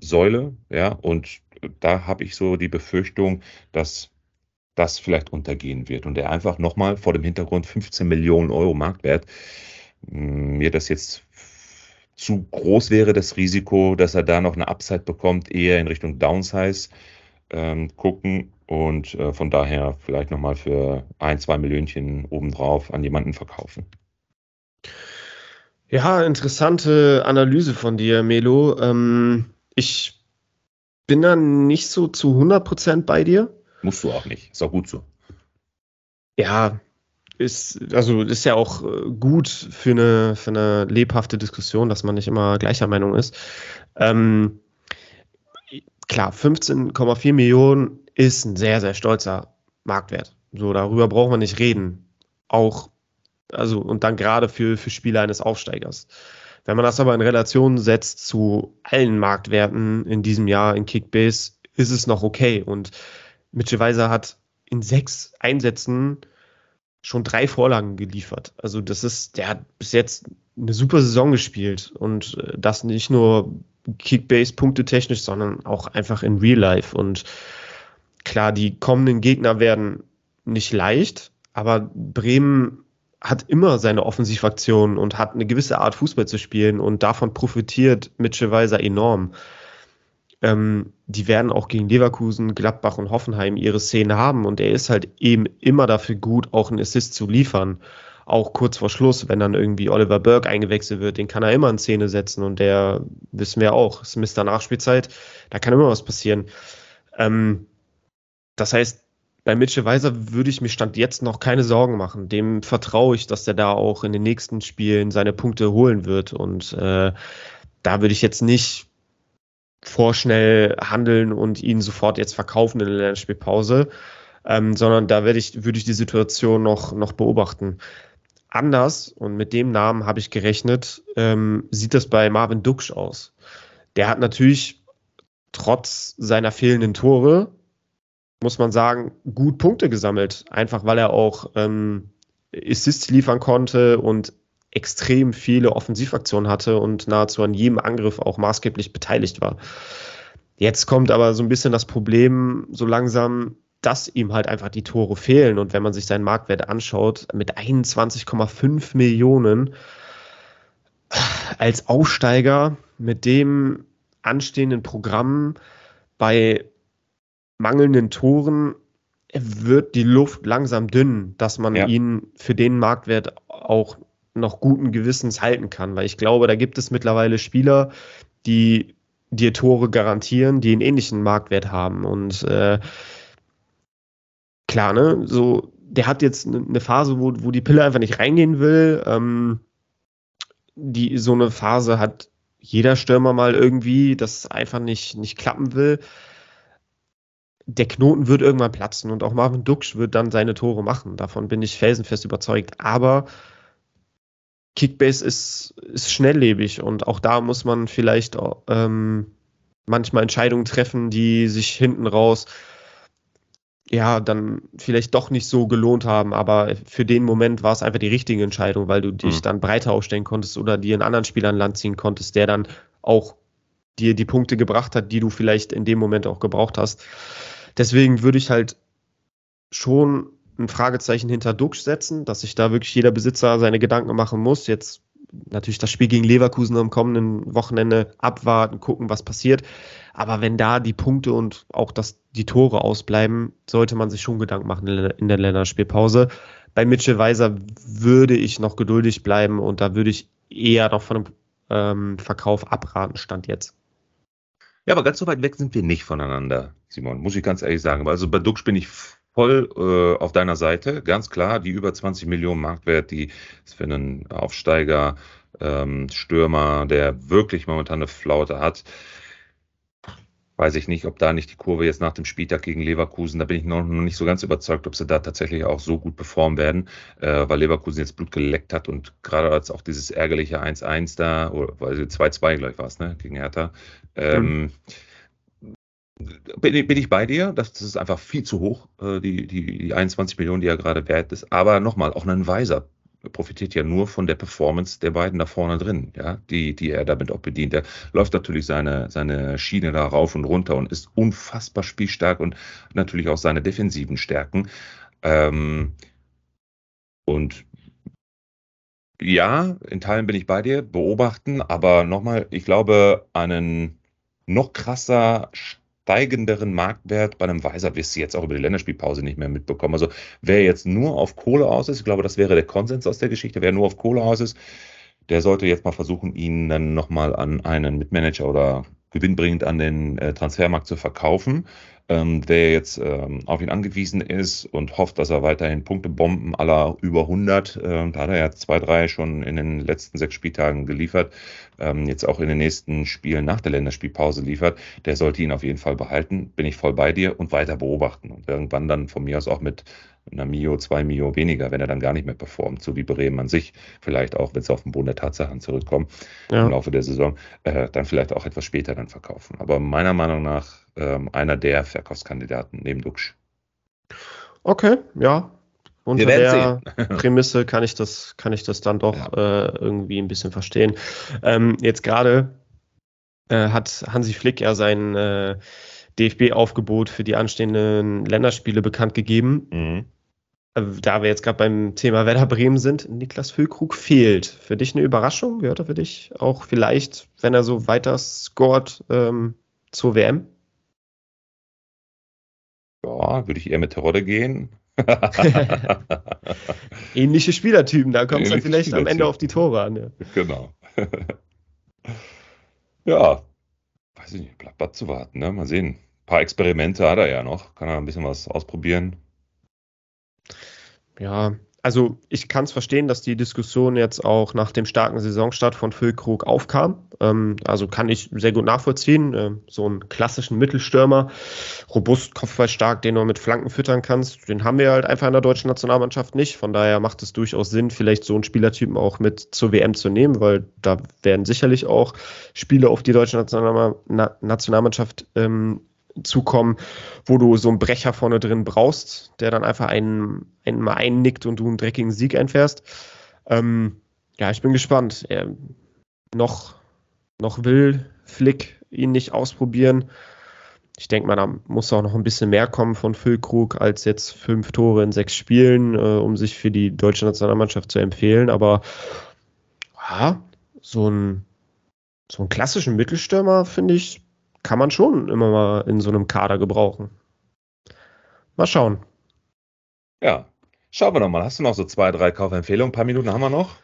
Säule. Ja, und da habe ich so die Befürchtung, dass das vielleicht untergehen wird und er einfach nochmal vor dem Hintergrund 15 Millionen Euro Marktwert mm, mir das jetzt zu groß wäre, das Risiko, dass er da noch eine Upside bekommt, eher in Richtung Downsize ähm, gucken und äh, von daher vielleicht nochmal für ein, zwei Millionchen obendrauf an jemanden verkaufen. Ja, interessante Analyse von dir, Melo. Ähm, ich bin da nicht so zu 100% bei dir. Musst du auch nicht. Ist auch gut so. Ja, ist, also ist ja auch äh, gut für eine, für eine lebhafte Diskussion, dass man nicht immer gleicher Meinung ist. Ähm, klar, 15,4 Millionen ist ein sehr, sehr stolzer Marktwert. So, darüber braucht man nicht reden. Auch, also, und dann gerade für, für Spieler eines Aufsteigers. Wenn man das aber in Relation setzt zu allen Marktwerten in diesem Jahr in Kickbase, ist es noch okay. Und Mitchell Weiser hat in sechs Einsätzen schon drei Vorlagen geliefert. Also das ist, der hat bis jetzt eine super Saison gespielt und äh, das nicht nur Kickbase Punkte technisch, sondern auch einfach in Real Life. Und klar, die kommenden Gegner werden nicht leicht, aber Bremen hat immer seine Offensivaktionen und hat eine gewisse Art Fußball zu spielen und davon profitiert Mitchell Weiser enorm. Ähm, die werden auch gegen Leverkusen, Gladbach und Hoffenheim ihre Szene haben und er ist halt eben immer dafür gut, auch einen Assist zu liefern. Auch kurz vor Schluss, wenn dann irgendwie Oliver Burke eingewechselt wird, den kann er immer in Szene setzen und der wissen wir auch, ist Mr. Nachspielzeit, da kann immer was passieren. Ähm, das heißt, bei Mitchell Weiser würde ich mir Stand jetzt noch keine Sorgen machen. Dem vertraue ich, dass der da auch in den nächsten Spielen seine Punkte holen wird. Und äh, da würde ich jetzt nicht vorschnell handeln und ihn sofort jetzt verkaufen in der Länderspielpause, ähm, sondern da werde ich, würde ich die Situation noch, noch beobachten. Anders, und mit dem Namen habe ich gerechnet, ähm, sieht das bei Marvin Duksch aus. Der hat natürlich trotz seiner fehlenden Tore, muss man sagen, gut Punkte gesammelt. Einfach weil er auch ähm, Assists liefern konnte und extrem viele Offensivaktionen hatte und nahezu an jedem Angriff auch maßgeblich beteiligt war. Jetzt kommt aber so ein bisschen das Problem so langsam, dass ihm halt einfach die Tore fehlen. Und wenn man sich seinen Marktwert anschaut, mit 21,5 Millionen als Aufsteiger mit dem anstehenden Programm bei mangelnden Toren wird die Luft langsam dünn, dass man ja. ihn für den Marktwert auch noch guten Gewissens halten kann, weil ich glaube, da gibt es mittlerweile Spieler, die dir Tore garantieren, die einen ähnlichen Marktwert haben. Und äh, klar, ne, so, der hat jetzt eine Phase, wo, wo die Pille einfach nicht reingehen will. Ähm, die, so eine Phase hat jeder Stürmer mal irgendwie, das einfach nicht, nicht klappen will. Der Knoten wird irgendwann platzen und auch Marvin Duksch wird dann seine Tore machen. Davon bin ich felsenfest überzeugt. Aber Kickbase ist, ist schnelllebig und auch da muss man vielleicht ähm, manchmal Entscheidungen treffen, die sich hinten raus ja dann vielleicht doch nicht so gelohnt haben, aber für den Moment war es einfach die richtige Entscheidung, weil du dich mhm. dann breiter aufstellen konntest oder dir einen anderen Spieler an Land ziehen konntest, der dann auch dir die Punkte gebracht hat, die du vielleicht in dem Moment auch gebraucht hast. Deswegen würde ich halt schon ein Fragezeichen hinter Duxch setzen, dass sich da wirklich jeder Besitzer seine Gedanken machen muss. Jetzt natürlich das Spiel gegen Leverkusen am kommenden Wochenende abwarten, gucken, was passiert. Aber wenn da die Punkte und auch das, die Tore ausbleiben, sollte man sich schon Gedanken machen in der Länderspielpause. Bei Mitchell Weiser würde ich noch geduldig bleiben und da würde ich eher noch von einem ähm, Verkauf abraten, Stand jetzt. Ja, aber ganz so weit weg sind wir nicht voneinander, Simon, muss ich ganz ehrlich sagen. Also bei Dux bin ich voll äh, auf deiner Seite, ganz klar. Die über 20 Millionen Marktwert, die ist für einen Aufsteiger, ähm, Stürmer, der wirklich momentan eine Flaute hat. Weiß ich nicht, ob da nicht die Kurve jetzt nach dem Spieltag gegen Leverkusen, da bin ich noch, noch nicht so ganz überzeugt, ob sie da tatsächlich auch so gut performen werden, äh, weil Leverkusen jetzt Blut geleckt hat und gerade als auch dieses ärgerliche 1-1 da, oder also 2-2 gleich war es, ne, gegen Hertha. Ähm, mhm bin, bin ich bei dir, das, das ist einfach viel zu hoch, äh, die, die, die 21 Millionen, die er gerade wert ist. Aber nochmal, auch ein Weiser profitiert ja nur von der Performance der beiden da vorne drin, ja, die, die er damit auch bedient. Er läuft natürlich seine, seine Schiene da rauf und runter und ist unfassbar spielstark und natürlich auch seine defensiven Stärken. Ähm, und ja, in Teilen bin ich bei dir, beobachten, aber nochmal, ich glaube, einen noch krasser steigenderen Marktwert bei einem Weiser wirst du jetzt auch über die Länderspielpause nicht mehr mitbekommen. Also wer jetzt nur auf Kohle aus ist, ich glaube, das wäre der Konsens aus der Geschichte, wer nur auf Kohle aus ist, der sollte jetzt mal versuchen, ihn dann nochmal an einen Mitmanager oder gewinnbringend an den äh, Transfermarkt zu verkaufen. Ähm, der jetzt ähm, auf ihn angewiesen ist und hofft, dass er weiterhin Punktebomben aller über 100, äh, da hat er ja zwei, drei schon in den letzten sechs Spieltagen geliefert, ähm, jetzt auch in den nächsten Spielen nach der Länderspielpause liefert, der sollte ihn auf jeden Fall behalten, bin ich voll bei dir und weiter beobachten und irgendwann dann von mir aus auch mit einer Mio, zwei Mio weniger, wenn er dann gar nicht mehr performt, so wie Bremen an sich, vielleicht auch, wenn es auf den Boden der Tatsachen zurückkommt ja. im Laufe der Saison, äh, dann vielleicht auch etwas später dann verkaufen. Aber meiner Meinung nach ähm, einer der Verkaufskandidaten neben Duxch. Okay, ja. Unter der [LAUGHS] Prämisse kann ich das, kann ich das dann doch ja. äh, irgendwie ein bisschen verstehen. Ähm, jetzt gerade äh, hat Hansi Flick ja sein äh, DFB-Aufgebot für die anstehenden Länderspiele bekannt gegeben. Mhm. Äh, da wir jetzt gerade beim Thema Werder Bremen sind, Niklas Füllkrug fehlt. Für dich eine Überraschung? Gehört er für dich auch vielleicht, wenn er so weiter scored, ähm, zur WM? Ja, würde ich eher mit Terodde gehen. [LAUGHS] Ähnliche Spielertypen, da kommt es dann vielleicht am Ende auf die Tore an. Ja. Genau. [LAUGHS] ja, weiß ich nicht, bleibt was zu warten, ne? Mal sehen. Ein paar Experimente hat er ja noch, kann er ein bisschen was ausprobieren. Ja, also ich kann es verstehen, dass die Diskussion jetzt auch nach dem starken Saisonstart von Füllkrug aufkam. Ähm, also kann ich sehr gut nachvollziehen. Ähm, so einen klassischen Mittelstürmer, robust, kopfballstark, den du mit Flanken füttern kannst, den haben wir halt einfach in der deutschen Nationalmannschaft nicht. Von daher macht es durchaus Sinn, vielleicht so einen Spielertypen auch mit zur WM zu nehmen, weil da werden sicherlich auch Spiele auf die deutsche Nationalmannschaft ähm, zukommen, wo du so einen Brecher vorne drin brauchst, der dann einfach einen, einen mal einnickt und du einen dreckigen Sieg einfährst. Ähm, ja, ich bin gespannt. Er, noch, noch will Flick ihn nicht ausprobieren. Ich denke mal, da muss auch noch ein bisschen mehr kommen von Füllkrug als jetzt fünf Tore in sechs Spielen, äh, um sich für die deutsche Nationalmannschaft zu empfehlen. Aber ja, so ein so einen klassischen Mittelstürmer, finde ich, kann man schon immer mal in so einem Kader gebrauchen. Mal schauen. Ja, schauen wir nochmal. Hast du noch so zwei, drei Kaufempfehlungen? Ein paar Minuten haben wir noch.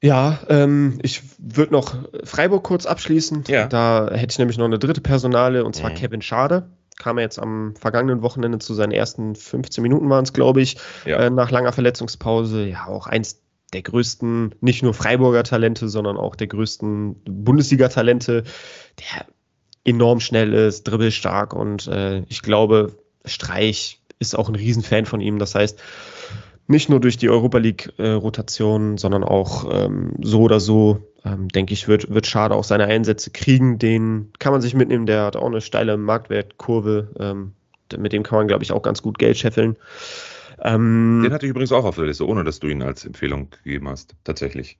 Ja, ähm, ich würde noch Freiburg kurz abschließen. Ja. Da hätte ich nämlich noch eine dritte Personale und zwar mhm. Kevin Schade. Kam er jetzt am vergangenen Wochenende zu seinen ersten 15 Minuten waren es, glaube ich, ja. äh, nach langer Verletzungspause. Ja, auch eins der größten, nicht nur Freiburger Talente, sondern auch der größten Bundesliga-Talente. Der enorm schnell ist, dribbelstark und äh, ich glaube, Streich ist auch ein Riesenfan von ihm. Das heißt, nicht nur durch die Europa League-Rotation, äh, sondern auch ähm, so oder so, ähm, denke ich, wird, wird Schade auch seine Einsätze kriegen. Den kann man sich mitnehmen, der hat auch eine steile Marktwertkurve. Ähm, mit dem kann man, glaube ich, auch ganz gut Geld scheffeln. Ähm, Den hatte ich übrigens auch auf der Liste, ohne dass du ihn als Empfehlung gegeben hast, tatsächlich.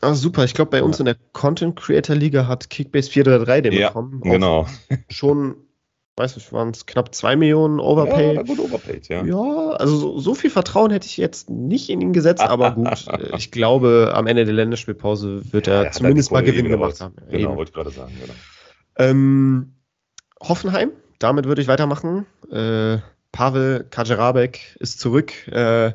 Ah, super. Ich glaube, bei uns in der Content Creator Liga hat Kickbase 433 den ja, bekommen. Genau. Schon, weiß nicht, waren es knapp 2 Millionen Overpaid. Ja, gut Overpaid, ja. Ja, also so, so, viel Vertrauen hätte ich jetzt nicht in ihn gesetzt, [LAUGHS] aber gut. ich glaube, am Ende der Länderspielpause wird ja, er zumindest mal Gewinn gemacht haben. Genau, Eben. wollte ich gerade sagen. Genau. Ähm, Hoffenheim, damit würde ich weitermachen. Äh, Pavel Kajerabek ist zurück. Äh,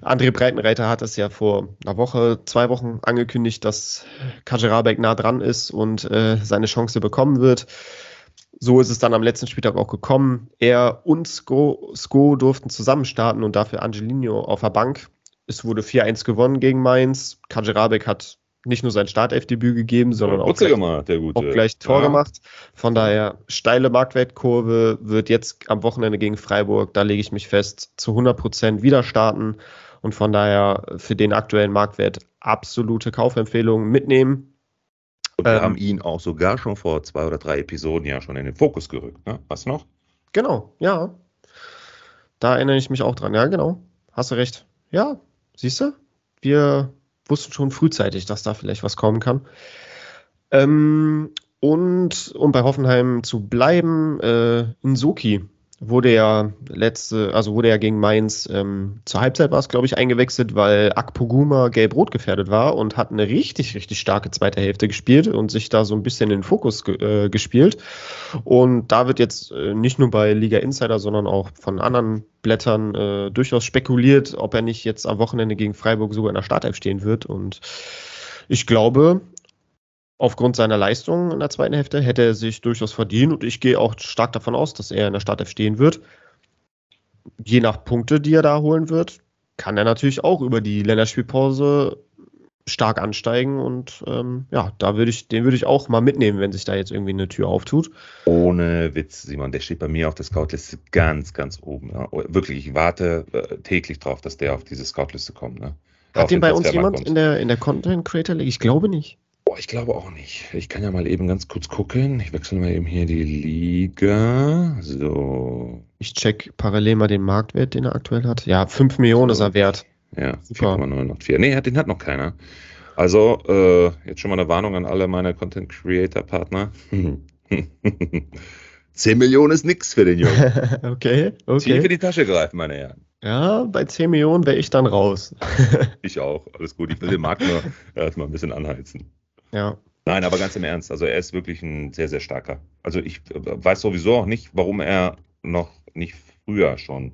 André Breitenreiter hat es ja vor einer Woche, zwei Wochen angekündigt, dass Kajerabek nah dran ist und äh, seine Chance bekommen wird. So ist es dann am letzten Spieltag auch gekommen. Er und Sko, Sko durften zusammen starten und dafür Angelino auf der Bank. Es wurde 4-1 gewonnen gegen Mainz. Kajerabek hat nicht nur sein Startelfdebüt gegeben, sondern auch gleich, gemacht, auch gleich, Tor ja. gemacht. Von daher steile Marktwertkurve wird jetzt am Wochenende gegen Freiburg, da lege ich mich fest, zu 100% wieder starten und von daher für den aktuellen Marktwert absolute Kaufempfehlung mitnehmen. Und wir ähm, haben ihn auch sogar schon vor zwei oder drei Episoden ja schon in den Fokus gerückt, ne? Was noch? Genau, ja. Da erinnere ich mich auch dran, ja, genau. Hast du recht. Ja, siehst du? Wir wussten schon frühzeitig, dass da vielleicht was kommen kann. Ähm, und um bei Hoffenheim zu bleiben, äh, Nsoki wurde ja letzte, also wurde ja gegen Mainz ähm, zur Halbzeit war es, glaube ich, eingewechselt, weil Akpoguma gelb-rot gefährdet war und hat eine richtig, richtig starke zweite Hälfte gespielt und sich da so ein bisschen in den Fokus ge äh, gespielt. Und da wird jetzt äh, nicht nur bei Liga Insider, sondern auch von anderen Blättern äh, durchaus spekuliert, ob er nicht jetzt am Wochenende gegen Freiburg sogar in der Startelf stehen wird. Und ich glaube, aufgrund seiner Leistung in der zweiten Hälfte hätte er sich durchaus verdient und ich gehe auch stark davon aus, dass er in der Startelf stehen wird. Je nach Punkte, die er da holen wird, kann er natürlich auch über die Länderspielpause stark ansteigen und ähm, ja, da würde ich, den würde ich auch mal mitnehmen, wenn sich da jetzt irgendwie eine Tür auftut. Ohne Witz, Simon, der steht bei mir auf der Scoutliste ganz, ganz oben. Ja. Wirklich, ich warte äh, täglich drauf, dass der auf diese Scoutliste kommt. Ne? Hat den bei uns jemand in der, in der Content Creator League? Ich glaube nicht. Boah, ich glaube auch nicht. Ich kann ja mal eben ganz kurz gucken. Ich wechsle mal eben hier die Liga. So. Ich check parallel mal den Marktwert, den er aktuell hat. Ja, 5 Millionen ist er wert. Ja, 4,984. Nee, den hat noch keiner. Also, äh, jetzt schon mal eine Warnung an alle meine Content Creator Partner. [LAUGHS] 10 Millionen ist nichts für den Jungen. [LAUGHS] okay, okay. Tief in die Tasche greifen, meine Herren. Ja, bei 10 Millionen wäre ich dann raus. ich auch, alles gut. Ich will den Markt nur erstmal ein bisschen anheizen. Ja. Nein, aber ganz im Ernst, also er ist wirklich ein sehr, sehr starker. Also ich äh, weiß sowieso auch nicht, warum er noch nicht früher schon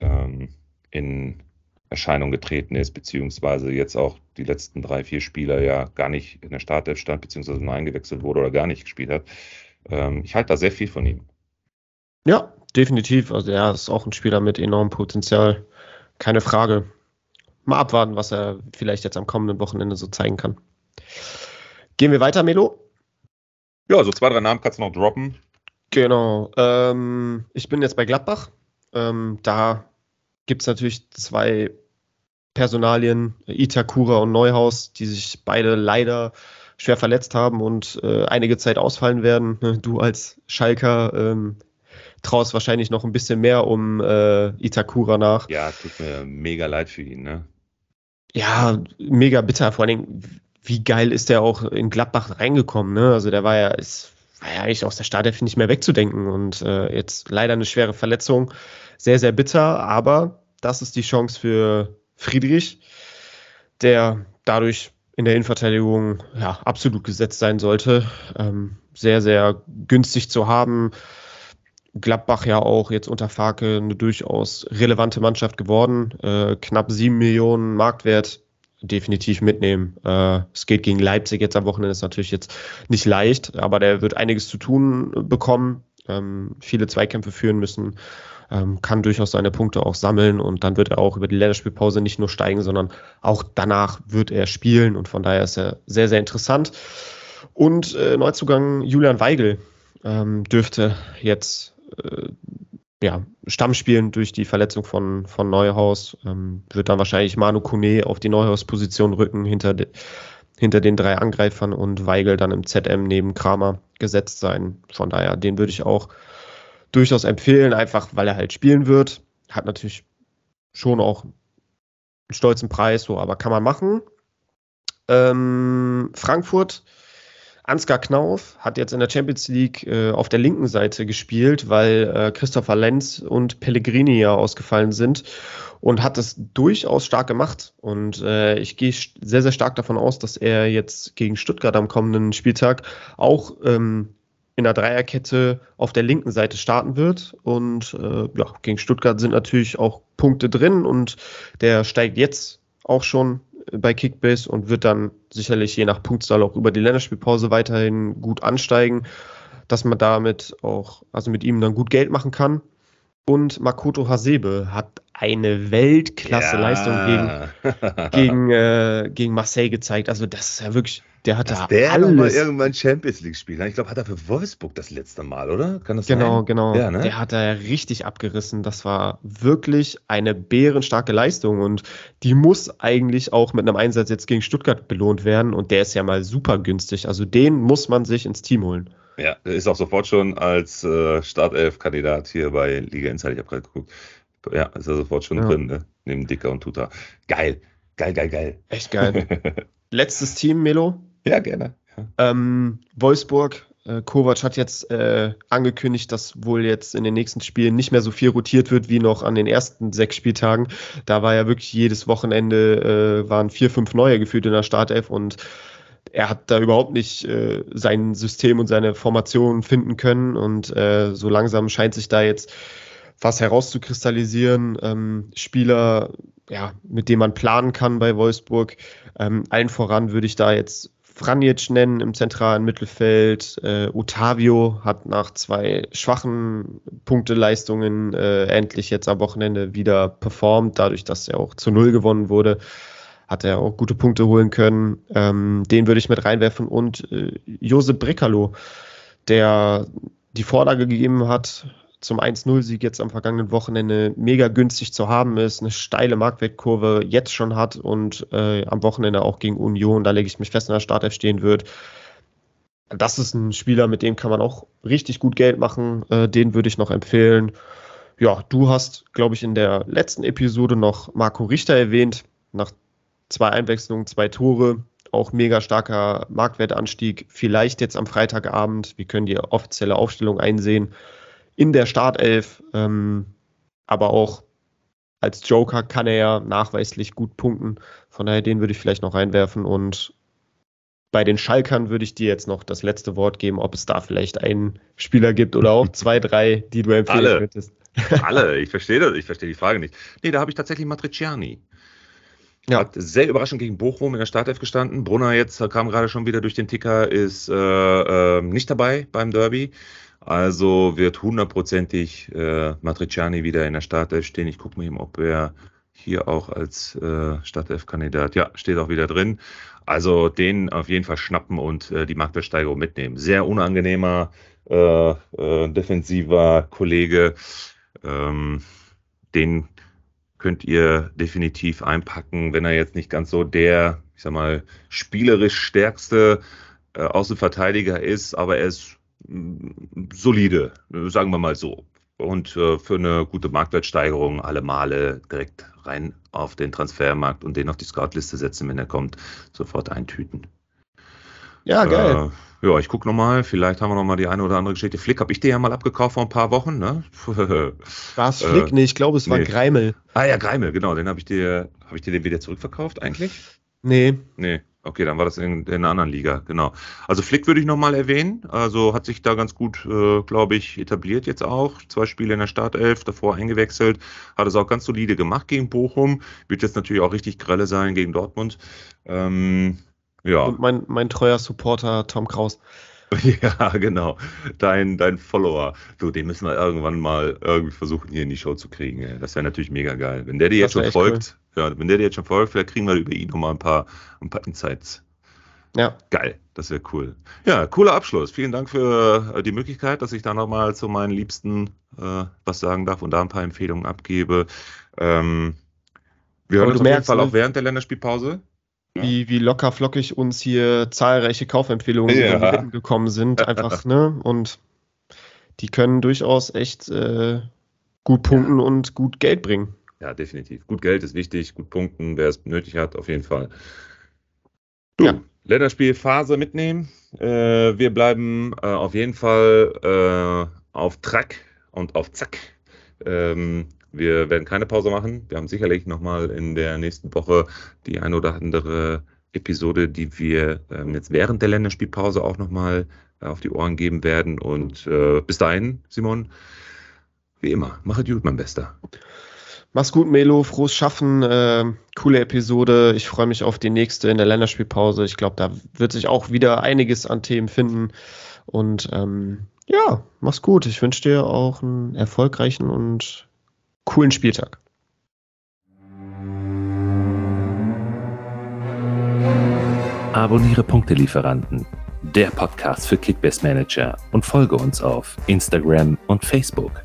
ähm, in Erscheinung getreten ist, beziehungsweise jetzt auch die letzten drei, vier Spieler ja gar nicht in der Startelf stand, beziehungsweise nur eingewechselt wurde oder gar nicht gespielt hat. Ähm, ich halte da sehr viel von ihm. Ja, definitiv. Also er ist auch ein Spieler mit enormem Potenzial. Keine Frage. Mal abwarten, was er vielleicht jetzt am kommenden Wochenende so zeigen kann. Gehen wir weiter, Melo? Ja, so zwei, drei Namen kannst du noch droppen. Genau. Ähm, ich bin jetzt bei Gladbach. Ähm, da gibt es natürlich zwei Personalien, Itakura und Neuhaus, die sich beide leider schwer verletzt haben und äh, einige Zeit ausfallen werden. [LAUGHS] Du als Schalker ähm, traust wahrscheinlich noch ein bisschen mehr um äh, Itakura nach. Ja, tut mir mega leid für ihn, ne? Ja, mega bitter. Vor allem, wie geil ist der auch in Gladbach reingekommen, ne? Also der war ja, ist, war ja eigentlich aus der Startelf nicht mehr wegzudenken und äh, jetzt leider eine schwere Verletzung. Sehr, sehr bitter, aber das ist die Chance für Friedrich, der dadurch in der Innenverteidigung ja, absolut gesetzt sein sollte. Ähm, sehr, sehr günstig zu haben. Gladbach ja auch jetzt unter Farke eine durchaus relevante Mannschaft geworden. Äh, knapp sieben Millionen Marktwert definitiv mitnehmen. Äh, es geht gegen Leipzig jetzt am Wochenende, ist natürlich jetzt nicht leicht, aber der wird einiges zu tun bekommen, ähm, viele Zweikämpfe führen müssen ähm, kann durchaus seine Punkte auch sammeln und dann wird er auch über die Länderspielpause nicht nur steigen, sondern auch danach wird er spielen und von daher ist er sehr, sehr interessant. Und äh, Neuzugang Julian Weigel ähm, dürfte jetzt äh, ja, Stamm spielen durch die Verletzung von, von Neuhaus. Ähm, wird dann wahrscheinlich Manu Kune auf die Neuhaus-Position rücken hinter, de, hinter den drei Angreifern und Weigel dann im ZM neben Kramer gesetzt sein. Von daher, den würde ich auch durchaus empfehlen, einfach weil er halt spielen wird. Hat natürlich schon auch einen stolzen Preis, so, aber kann man machen. Ähm, Frankfurt, Ansgar Knauf hat jetzt in der Champions League äh, auf der linken Seite gespielt, weil äh, Christopher Lenz und Pellegrini ja ausgefallen sind und hat das durchaus stark gemacht. Und äh, ich gehe sehr, sehr stark davon aus, dass er jetzt gegen Stuttgart am kommenden Spieltag auch ähm, in der Dreierkette auf der linken Seite starten wird. Und äh, ja, gegen Stuttgart sind natürlich auch Punkte drin und der steigt jetzt auch schon bei Kickbase und wird dann sicherlich je nach Punktzahl auch über die Länderspielpause weiterhin gut ansteigen, dass man damit auch, also mit ihm dann gut Geld machen kann. Und Makoto Hasebe hat eine Weltklasse-Leistung ja. gegen, gegen, äh, gegen Marseille gezeigt. Also das ist ja wirklich der hat da der alles. mal irgendwann Champions League spielen. Ich glaube, hat er für Wolfsburg das letzte Mal, oder? Kann das genau, sein? Genau, genau. Ja, ne? Der hat da richtig abgerissen. Das war wirklich eine bärenstarke Leistung und die muss eigentlich auch mit einem Einsatz jetzt gegen Stuttgart belohnt werden und der ist ja mal super günstig. Also den muss man sich ins Team holen. Ja, der ist auch sofort schon als äh, Startelf-Kandidat hier bei Liga Insight. Ich habe gerade geguckt. Ja, ist er sofort schon ja. drin, ne? neben Dicker und Tuta. Geil, geil, geil, geil. Echt geil. [LAUGHS] Letztes Team, Melo. Ja, gerne. Ja. Ähm, Wolfsburg, äh, Kovac hat jetzt äh, angekündigt, dass wohl jetzt in den nächsten Spielen nicht mehr so viel rotiert wird wie noch an den ersten sechs Spieltagen. Da war ja wirklich jedes Wochenende, äh, waren vier, fünf neue gefühlt in der Startelf und er hat da überhaupt nicht äh, sein System und seine Formation finden können und äh, so langsam scheint sich da jetzt was herauszukristallisieren. Ähm, Spieler, ja, mit denen man planen kann bei Wolfsburg. Ähm, allen voran würde ich da jetzt Franjic nennen im zentralen Mittelfeld. Äh, Otavio hat nach zwei schwachen Punkteleistungen äh, endlich jetzt am Wochenende wieder performt, dadurch, dass er auch zu Null gewonnen wurde. Hat er auch gute Punkte holen können. Ähm, den würde ich mit reinwerfen. Und äh, Josep Brekalo, der die Vorlage gegeben hat zum 1-0-Sieg jetzt am vergangenen Wochenende mega günstig zu haben ist, eine steile Marktwertkurve jetzt schon hat und äh, am Wochenende auch gegen Union, da lege ich mich fest, in der Startelf stehen wird. Das ist ein Spieler, mit dem kann man auch richtig gut Geld machen. Äh, den würde ich noch empfehlen. Ja, du hast, glaube ich, in der letzten Episode noch Marco Richter erwähnt. Nach zwei Einwechslungen, zwei Tore, auch mega starker Marktwertanstieg. Vielleicht jetzt am Freitagabend. Wir können die offizielle Aufstellung einsehen in der Startelf, ähm, aber auch als Joker kann er ja nachweislich gut punkten. Von daher, den würde ich vielleicht noch reinwerfen. Und bei den Schalkern würde ich dir jetzt noch das letzte Wort geben, ob es da vielleicht einen Spieler gibt oder auch [LAUGHS] zwei, drei, die du empfehlen Alle. könntest. [LAUGHS] Alle, [LAUGHS] ich verstehe das, ich verstehe die Frage nicht. Nee, da habe ich tatsächlich Matriciani. Ja. Hat sehr überraschend gegen Bochum in der Startelf gestanden. Brunner jetzt kam gerade schon wieder durch den Ticker, ist äh, äh, nicht dabei beim Derby. Also wird hundertprozentig äh, Matriciani wieder in der Startelf stehen. Ich gucke mir eben, ob er hier auch als äh, Startelf-Kandidat, ja, steht auch wieder drin. Also den auf jeden Fall schnappen und äh, die Marktwertsteigerung mitnehmen. Sehr unangenehmer, äh, äh, defensiver Kollege. Ähm, den könnt ihr definitiv einpacken, wenn er jetzt nicht ganz so der, ich sag mal, spielerisch stärkste äh, Außenverteidiger ist, aber er ist solide, sagen wir mal so. Und äh, für eine gute Marktwertsteigerung alle Male direkt rein auf den Transfermarkt und den auf die Scoutliste setzen, wenn er kommt, sofort eintüten. Ja, geil. Äh, ja, ich gucke nochmal, vielleicht haben wir nochmal die eine oder andere Geschichte. Flick habe ich dir ja mal abgekauft vor ein paar Wochen, ne? [LAUGHS] War es Flick? Äh, nee, ich glaube, es war nee. Greimel. Ah ja, Greimel, genau. Den habe ich dir, habe ich dir den wieder zurückverkauft eigentlich? Nee. Nee. Okay, dann war das in, in einer anderen Liga, genau. Also Flick würde ich nochmal erwähnen. Also hat sich da ganz gut, äh, glaube ich, etabliert jetzt auch. Zwei Spiele in der Startelf, davor eingewechselt. Hat es auch ganz solide gemacht gegen Bochum. Wird jetzt natürlich auch richtig grelle sein gegen Dortmund. Ähm, ja. Und mein, mein treuer Supporter Tom Kraus. [LAUGHS] Ja, genau. Dein, dein Follower. Du, den müssen wir irgendwann mal irgendwie versuchen, hier in die Show zu kriegen. Das wäre natürlich mega geil. Wenn der dir jetzt schon folgt, cool. ja, wenn der dir jetzt schon folgt, vielleicht kriegen wir über ihn nochmal ein paar, ein paar Insights. Ja. Geil, das wäre cool. Ja, cooler Abschluss. Vielen Dank für äh, die Möglichkeit, dass ich da nochmal zu meinen Liebsten äh, was sagen darf und da ein paar Empfehlungen abgebe. Ähm, wir hören uns auf jeden Fall ne? auch während der Länderspielpause. Wie, wie locker flockig uns hier zahlreiche Kaufempfehlungen ja. gekommen sind, [LAUGHS] einfach, ne? Und die können durchaus echt äh, gut punkten ja. und gut Geld bringen. Ja, definitiv. Gut Geld ist wichtig, gut punkten, wer es nötig hat, auf jeden Fall. Du, ja. Länderspielphase mitnehmen. Äh, wir bleiben äh, auf jeden Fall äh, auf Track und auf Zack. Ähm, wir werden keine Pause machen. Wir haben sicherlich nochmal in der nächsten Woche die ein oder andere Episode, die wir ähm, jetzt während der Länderspielpause auch nochmal äh, auf die Ohren geben werden. Und äh, bis dahin, Simon, wie immer, mache gut, mein Bester. Mach's gut, Melo. Frohes Schaffen. Äh, coole Episode. Ich freue mich auf die nächste in der Länderspielpause. Ich glaube, da wird sich auch wieder einiges an Themen finden. Und ähm, ja, mach's gut. Ich wünsche dir auch einen erfolgreichen und coolen Spieltag. Abonniere Punktelieferanten, der Podcast für Kickbase Manager und folge uns auf Instagram und Facebook.